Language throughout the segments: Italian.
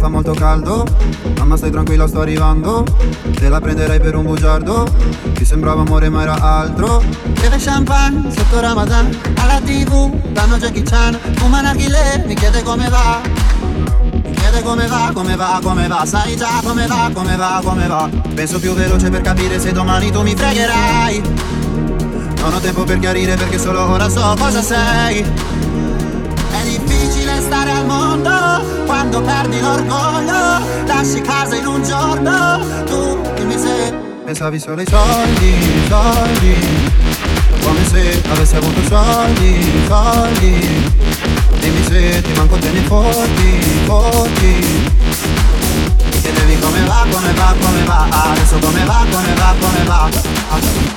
fa molto caldo. Mamma stai tranquilla sto arrivando. Te la prenderei per un bugiardo. Ti sembrava amore ma era altro. Beve champagne sotto Ramadan. Alla tv danno Jackie Chan Fuma narghile mi chiede come va. Mi chiede come va, come va, come va. Sai già come va, come va, come va. Penso più veloce per capire se domani tu mi fregherai. Non ho tempo per chiarire perché solo ora so cosa sei quando perdi l'orgoglio. Lasci casa in un giorno, tu dimmi se pensavi solo ai soldi, soldi. Come se avessi avuto soldi, soldi. Dimmi se ti manco te ne fotti, fotti. Chiedevi come va, come va, come va Adesso come va, come va, come va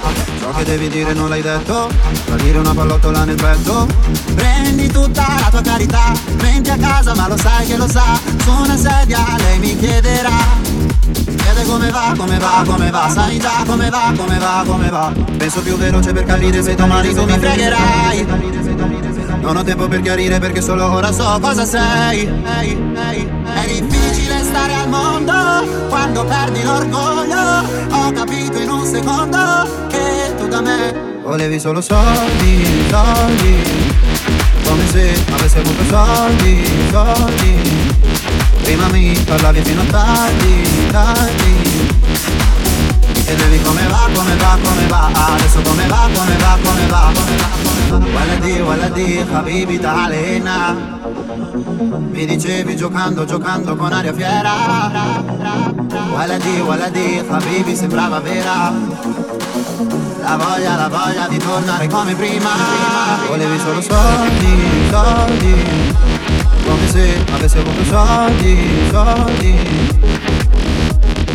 Ciò che devi dire non l'hai detto Salire una pallottola nel petto Prendi tutta la tua carità Menti a casa ma lo sai che lo sa Su una sedia lei mi chiederà. Chiede come va, come va, come va Sai già come va, come va, come va. Penso più veloce per capire se domani tu mi fregherai. Non ho tempo per chiarire perché solo ora so cosa sei. È difficile stare al mondo quando perdi l'orgoglio. Ho capito in un secondo da me volevi solo soldi, soldi. Come se avessi avuto soldi, soldi. Prima mi parlavi fino a tardi, tardi. Mi chiedevi come va, come va, come va Adesso come va, come va, come va, come va Waladi, waladi, habibi talena Mi dicevi giocando, giocando con aria fiera Waladi, waladi, habibi sembrava vera La voglia, la voglia di tornare come prima. Volevi solo soldi, soldi. Come se avessi avuto soldi, soldi.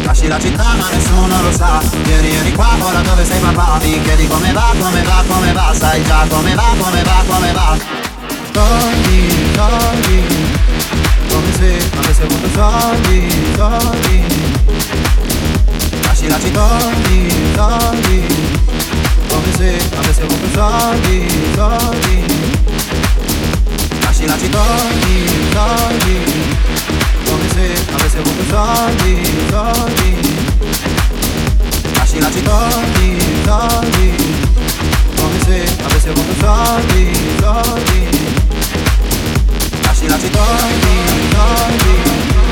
Lasci la città ma nessuno lo sa. Ieri eri qua, ora dove sei papà? Mi chiedi come va, come va, come va? Sai già come va, come va, come va. Soldi, soldi. Come se avessi avuto soldi, soldi. Lasci la soldi, soldi Come se avessi avuto soldi, soldi Lasci la soldi, soldi come se avessi avuto soldi, soldi Lasci la soldi, soldi Come se avessi avuto soldi, soldi Lasci la soldi, soldi Come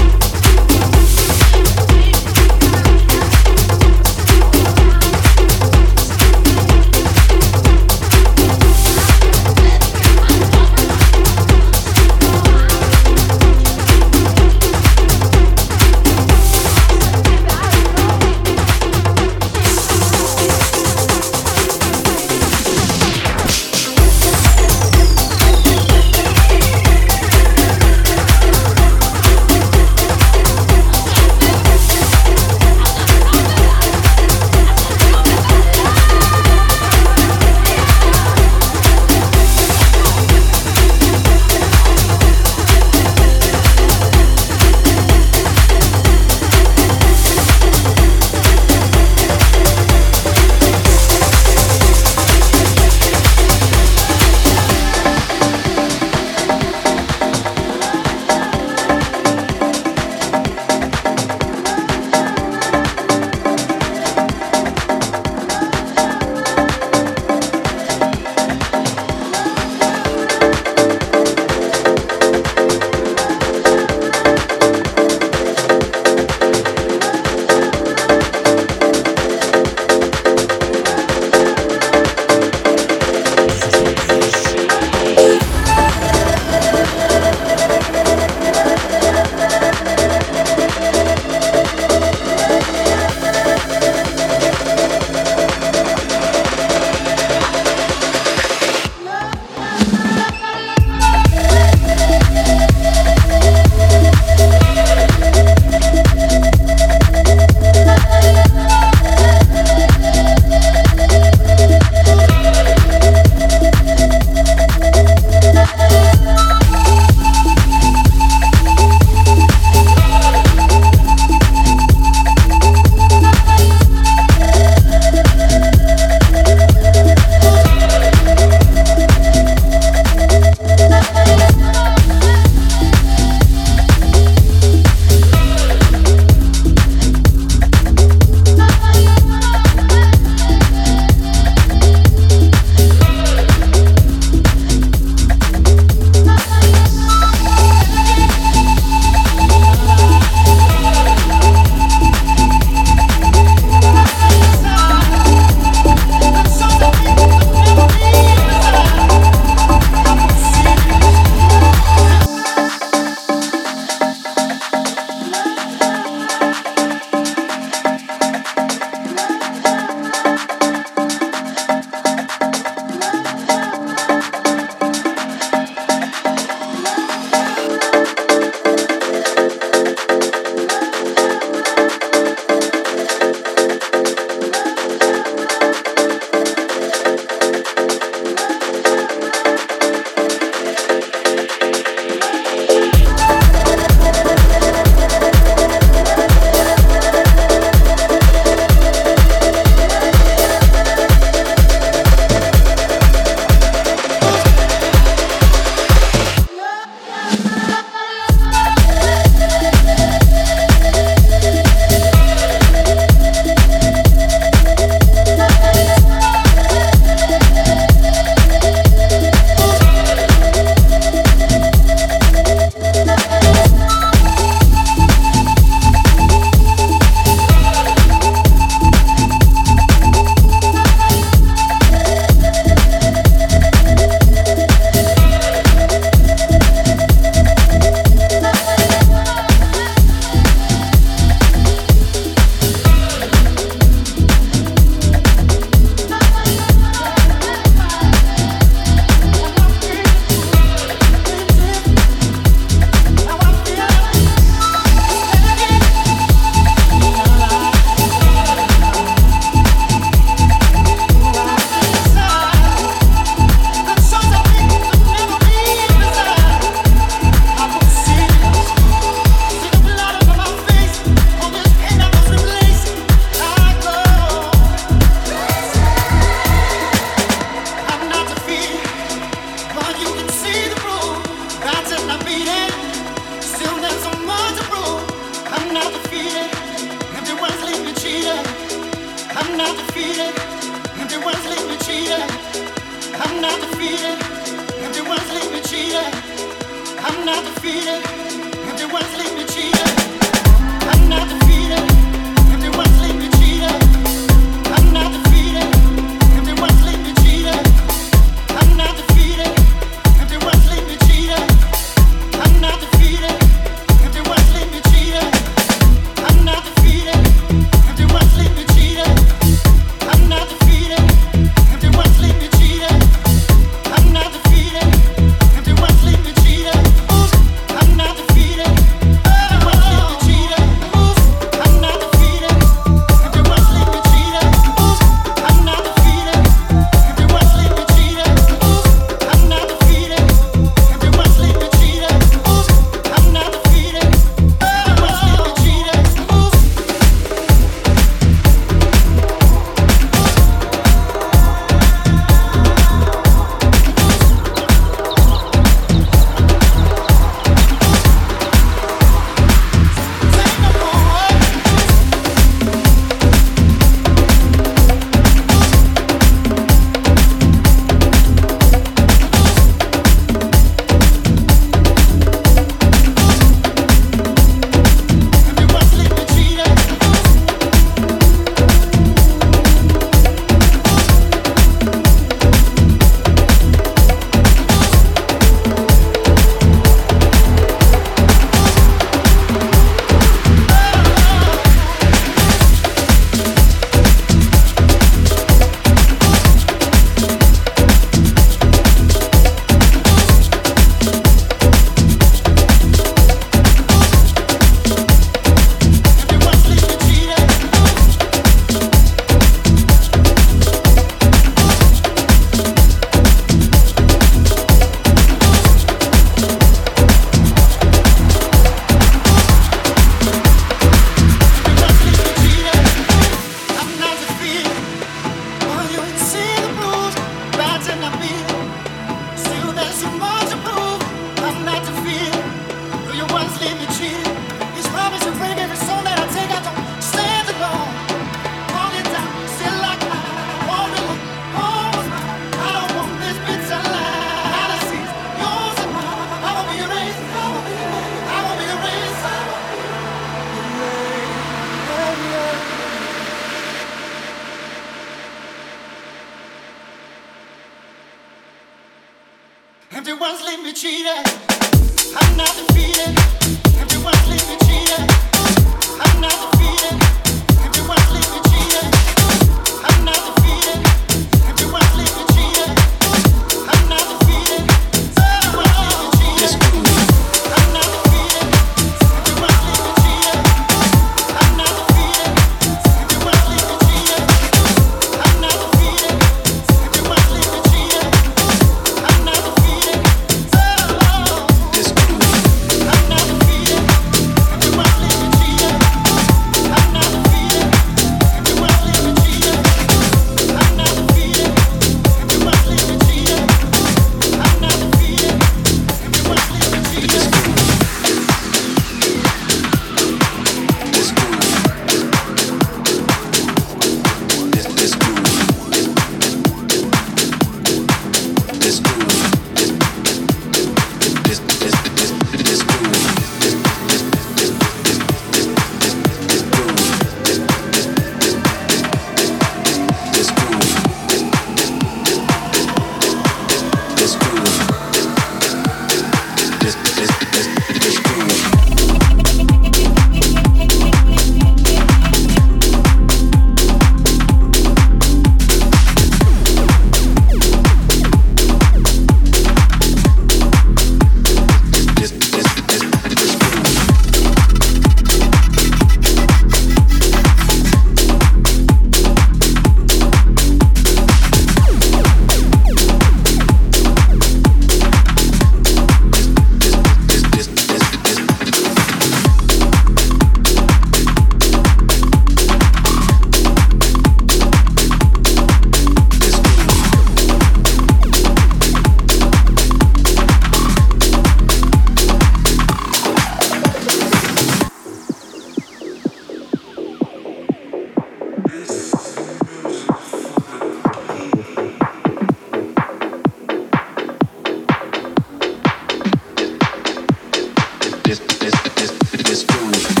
this going.